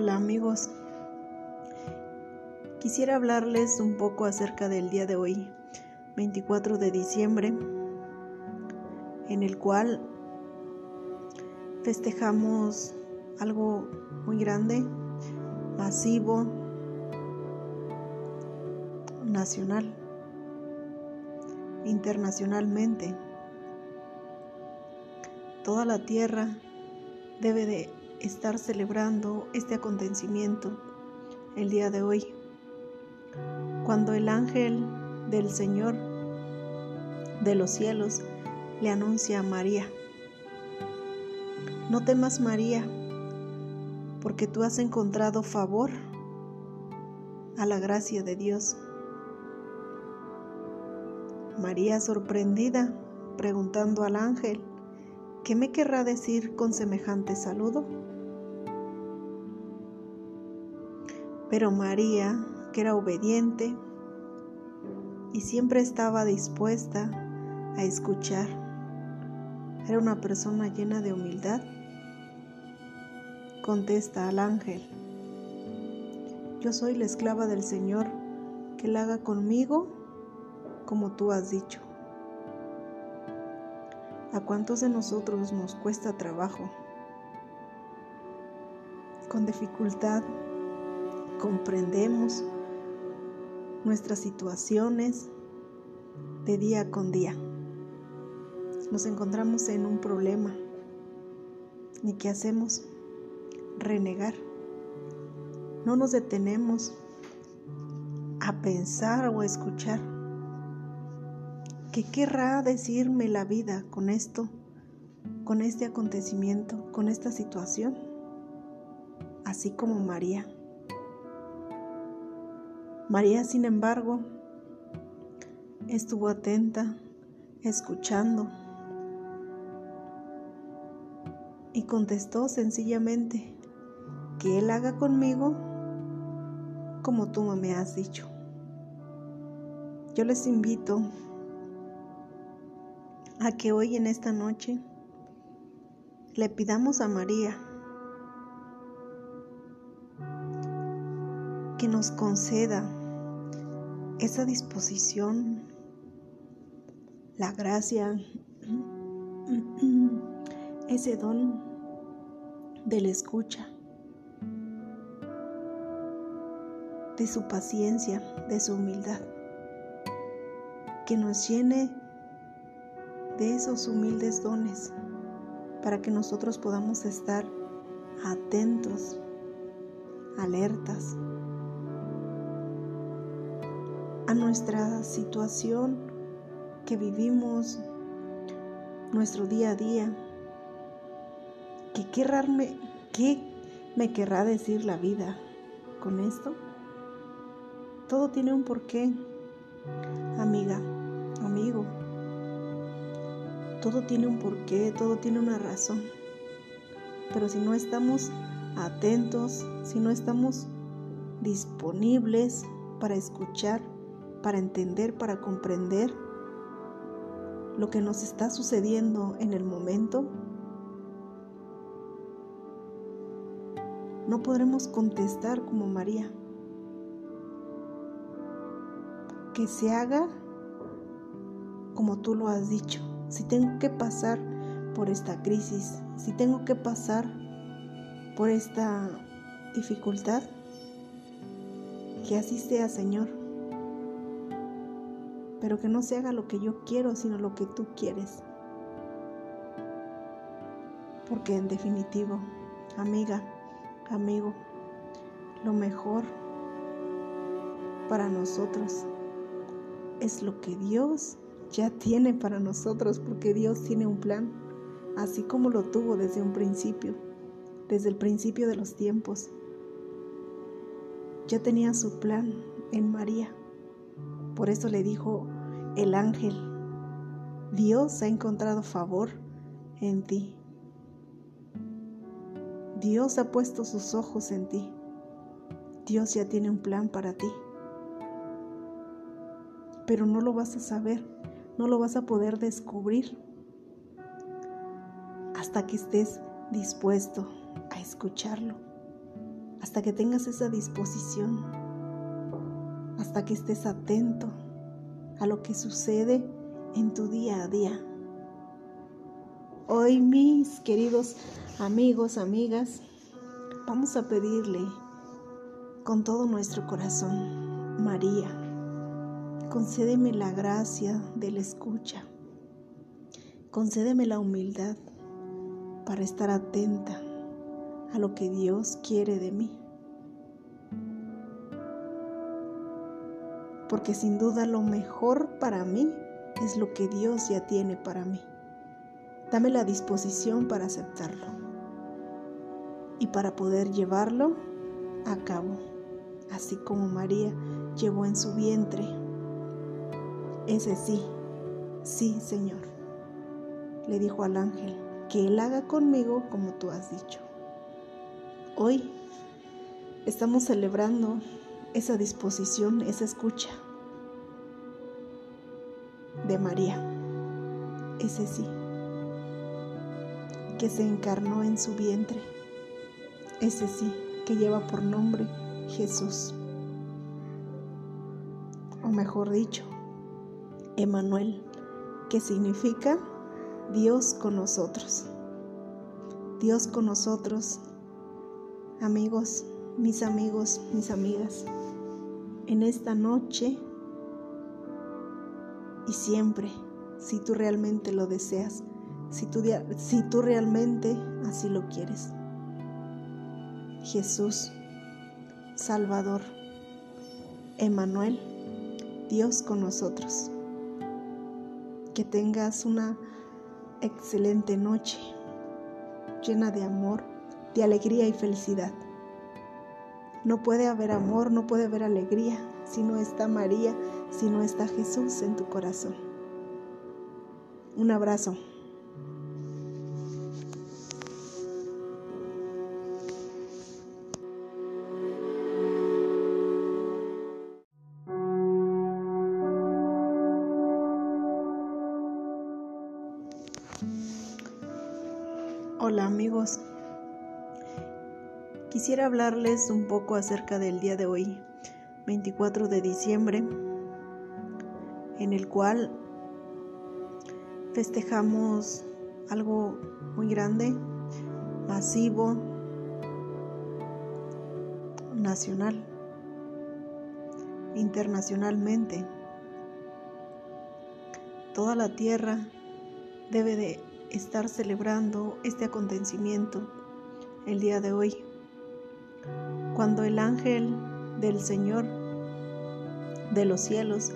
Hola amigos, quisiera hablarles un poco acerca del día de hoy, 24 de diciembre, en el cual festejamos algo muy grande, masivo, nacional, internacionalmente. Toda la tierra debe de estar celebrando este acontecimiento el día de hoy, cuando el ángel del Señor de los cielos le anuncia a María, no temas María, porque tú has encontrado favor a la gracia de Dios. María sorprendida, preguntando al ángel, ¿qué me querrá decir con semejante saludo? Pero María, que era obediente y siempre estaba dispuesta a escuchar, era una persona llena de humildad, contesta al ángel, yo soy la esclava del Señor, que la haga conmigo como tú has dicho. ¿A cuántos de nosotros nos cuesta trabajo? Con dificultad comprendemos nuestras situaciones de día con día. Nos encontramos en un problema. ¿Y qué hacemos? Renegar. No nos detenemos a pensar o a escuchar. ¿Qué querrá decirme la vida con esto, con este acontecimiento, con esta situación? Así como María. María, sin embargo, estuvo atenta, escuchando, y contestó sencillamente, que Él haga conmigo como tú me has dicho. Yo les invito a que hoy en esta noche le pidamos a María que nos conceda esa disposición, la gracia, ese don de la escucha, de su paciencia, de su humildad, que nos llene de esos humildes dones para que nosotros podamos estar atentos, alertas, a nuestra situación que vivimos, nuestro día a día. ¿Qué, querrarme, ¿Qué me querrá decir la vida con esto? Todo tiene un porqué, amiga, amigo. Todo tiene un porqué, todo tiene una razón. Pero si no estamos atentos, si no estamos disponibles para escuchar, para entender, para comprender lo que nos está sucediendo en el momento, no podremos contestar como María. Que se haga como tú lo has dicho. Si tengo que pasar por esta crisis, si tengo que pasar por esta dificultad, que así sea, Señor pero que no se haga lo que yo quiero, sino lo que tú quieres. Porque en definitivo, amiga, amigo, lo mejor para nosotros es lo que Dios ya tiene para nosotros, porque Dios tiene un plan, así como lo tuvo desde un principio, desde el principio de los tiempos. Ya tenía su plan en María por eso le dijo el ángel, Dios ha encontrado favor en ti. Dios ha puesto sus ojos en ti. Dios ya tiene un plan para ti. Pero no lo vas a saber, no lo vas a poder descubrir hasta que estés dispuesto a escucharlo, hasta que tengas esa disposición, hasta que estés atento a lo que sucede en tu día a día. Hoy mis queridos amigos, amigas, vamos a pedirle con todo nuestro corazón, María, concédeme la gracia de la escucha, concédeme la humildad para estar atenta a lo que Dios quiere de mí. Porque sin duda lo mejor para mí es lo que Dios ya tiene para mí. Dame la disposición para aceptarlo y para poder llevarlo a cabo, así como María llevó en su vientre ese sí, sí Señor, le dijo al ángel, que Él haga conmigo como tú has dicho. Hoy estamos celebrando esa disposición, esa escucha de María, ese sí, que se encarnó en su vientre, ese sí, que lleva por nombre Jesús, o mejor dicho, Emanuel, que significa Dios con nosotros. Dios con nosotros amigos, mis amigos, mis amigas, en esta noche y siempre, si tú realmente lo deseas, si tú, si tú realmente así lo quieres. Jesús, Salvador, Emanuel, Dios con nosotros. Que tengas una excelente noche, llena de amor de alegría y felicidad. No puede haber amor, no puede haber alegría si no está María, si no está Jesús en tu corazón. Un abrazo. Amigos, Quisiera hablarles un poco acerca del día de hoy, 24 de diciembre, en el cual festejamos algo muy grande, masivo, nacional, internacionalmente. Toda la tierra debe de estar celebrando este acontecimiento el día de hoy cuando el ángel del Señor de los cielos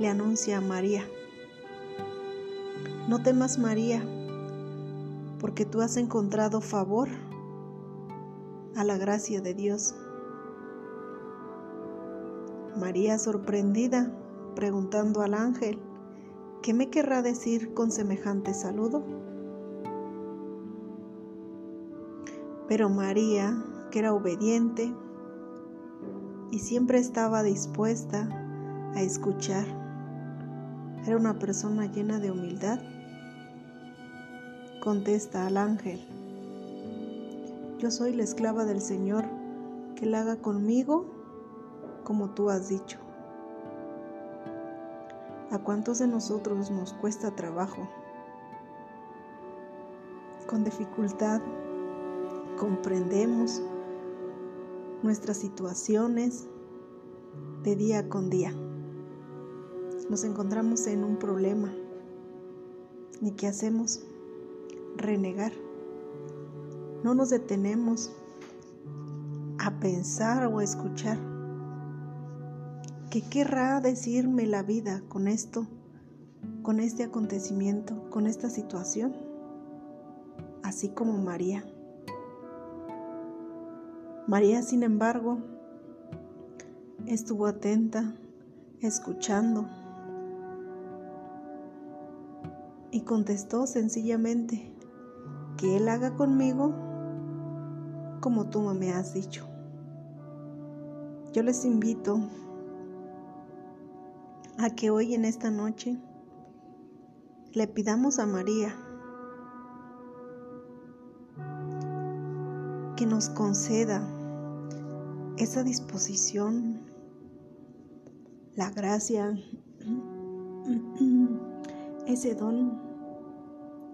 le anuncia a María, no temas María, porque tú has encontrado favor a la gracia de Dios. María sorprendida, preguntando al ángel, ¿qué me querrá decir con semejante saludo? Pero María que era obediente y siempre estaba dispuesta a escuchar. Era una persona llena de humildad. Contesta al ángel, yo soy la esclava del Señor, que la haga conmigo como tú has dicho. ¿A cuántos de nosotros nos cuesta trabajo? Con dificultad comprendemos nuestras situaciones de día con día. Nos encontramos en un problema. ¿Y qué hacemos? Renegar. No nos detenemos a pensar o a escuchar. ¿Qué querrá decirme la vida con esto, con este acontecimiento, con esta situación? Así como María. María, sin embargo, estuvo atenta, escuchando, y contestó sencillamente, que Él haga conmigo como tú me has dicho. Yo les invito a que hoy en esta noche le pidamos a María que nos conceda esa disposición, la gracia, ese don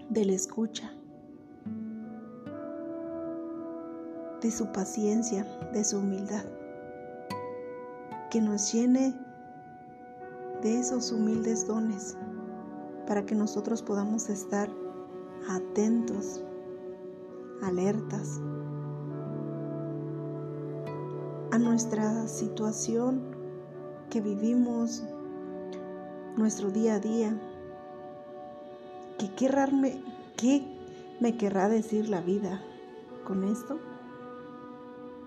de la escucha, de su paciencia, de su humildad, que nos llene de esos humildes dones para que nosotros podamos estar atentos, alertas a nuestra situación que vivimos, nuestro día a día. ¿Qué, querrarme, ¿Qué me querrá decir la vida con esto?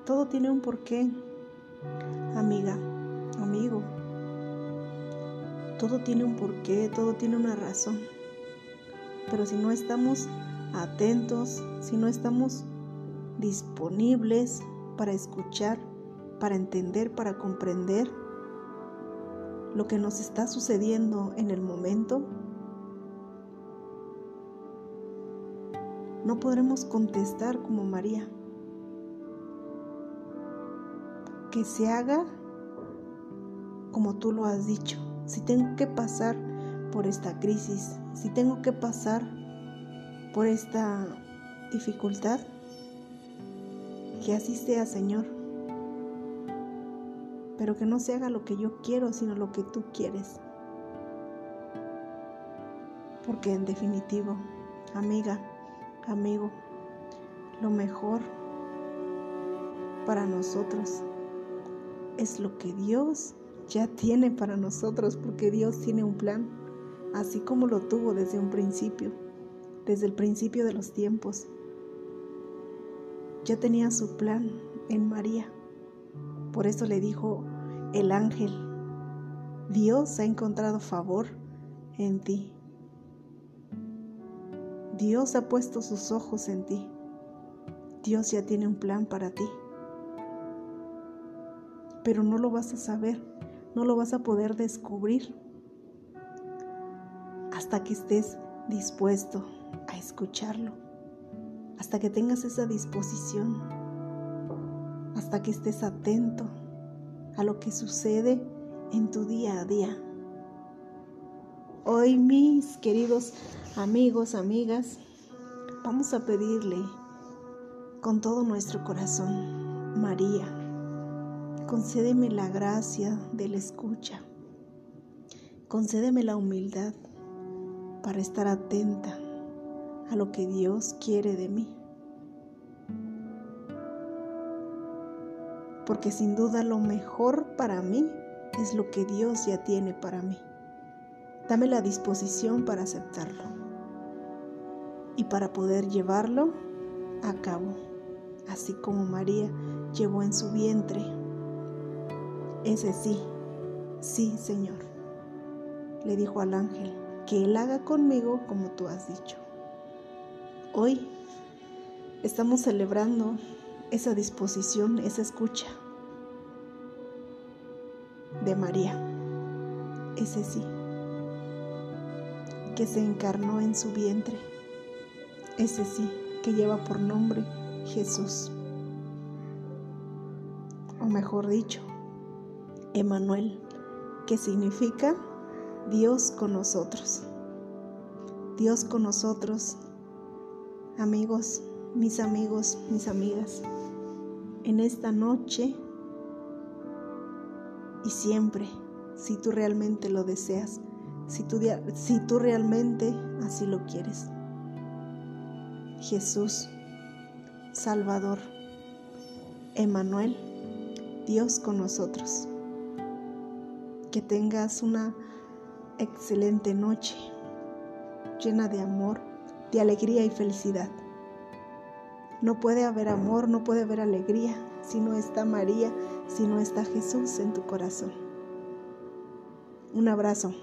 Todo tiene un porqué, amiga, amigo. Todo tiene un porqué, todo tiene una razón. Pero si no estamos atentos, si no estamos disponibles para escuchar, para entender, para comprender lo que nos está sucediendo en el momento, no podremos contestar como María. Que se haga como tú lo has dicho. Si tengo que pasar por esta crisis, si tengo que pasar por esta dificultad, que así sea, Señor pero que no se haga lo que yo quiero, sino lo que tú quieres. Porque en definitivo, amiga, amigo, lo mejor para nosotros es lo que Dios ya tiene para nosotros, porque Dios tiene un plan, así como lo tuvo desde un principio, desde el principio de los tiempos. Ya tenía su plan en María. Por eso le dijo el ángel, Dios ha encontrado favor en ti. Dios ha puesto sus ojos en ti. Dios ya tiene un plan para ti. Pero no lo vas a saber, no lo vas a poder descubrir hasta que estés dispuesto a escucharlo, hasta que tengas esa disposición hasta que estés atento a lo que sucede en tu día a día. Hoy mis queridos amigos, amigas, vamos a pedirle con todo nuestro corazón, María, concédeme la gracia de la escucha, concédeme la humildad para estar atenta a lo que Dios quiere de mí. Porque sin duda lo mejor para mí es lo que Dios ya tiene para mí. Dame la disposición para aceptarlo y para poder llevarlo a cabo, así como María llevó en su vientre. Ese sí, sí, Señor, le dijo al ángel, que Él haga conmigo como tú has dicho. Hoy estamos celebrando esa disposición, esa escucha de María, ese sí, que se encarnó en su vientre, ese sí, que lleva por nombre Jesús, o mejor dicho, Emanuel, que significa Dios con nosotros. Dios con nosotros, amigos, mis amigos, mis amigas, en esta noche y siempre, si tú realmente lo deseas, si tú, si tú realmente así lo quieres. Jesús, Salvador, Emanuel, Dios con nosotros. Que tengas una excelente noche llena de amor, de alegría y felicidad. No puede haber amor, no puede haber alegría si no está María, si no está Jesús en tu corazón. Un abrazo.